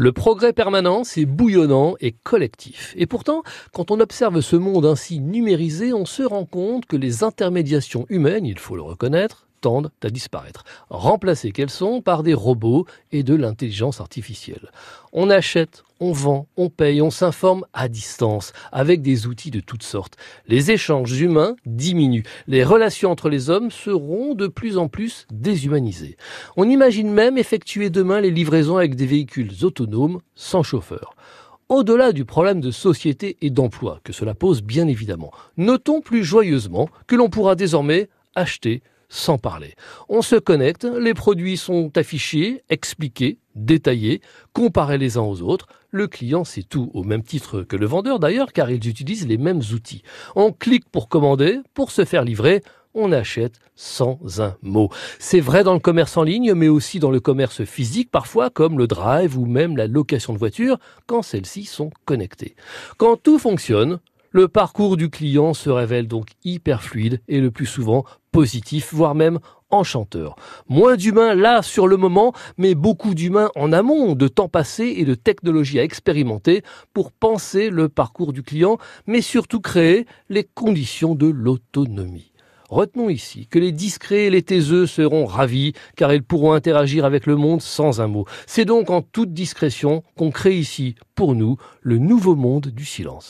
Le progrès permanent, c'est bouillonnant et collectif. Et pourtant, quand on observe ce monde ainsi numérisé, on se rend compte que les intermédiations humaines, il faut le reconnaître, tendent à disparaître, remplacées qu'elles sont par des robots et de l'intelligence artificielle. On achète, on vend, on paye, on s'informe à distance, avec des outils de toutes sortes. Les échanges humains diminuent, les relations entre les hommes seront de plus en plus déshumanisées. On imagine même effectuer demain les livraisons avec des véhicules autonomes sans chauffeur. Au-delà du problème de société et d'emploi que cela pose bien évidemment, notons plus joyeusement que l'on pourra désormais acheter sans parler. On se connecte, les produits sont affichés, expliqués, détaillés, comparés les uns aux autres. Le client sait tout, au même titre que le vendeur d'ailleurs, car ils utilisent les mêmes outils. On clique pour commander, pour se faire livrer, on achète sans un mot. C'est vrai dans le commerce en ligne, mais aussi dans le commerce physique parfois, comme le drive ou même la location de voiture, quand celles-ci sont connectées. Quand tout fonctionne, le parcours du client se révèle donc hyper fluide et le plus souvent positif, voire même enchanteur. Moins d'humains là sur le moment, mais beaucoup d'humains en amont, de temps passé et de technologies à expérimenter pour penser le parcours du client, mais surtout créer les conditions de l'autonomie. Retenons ici que les discrets et les taiseux seront ravis car ils pourront interagir avec le monde sans un mot. C'est donc en toute discrétion qu'on crée ici, pour nous, le nouveau monde du silence.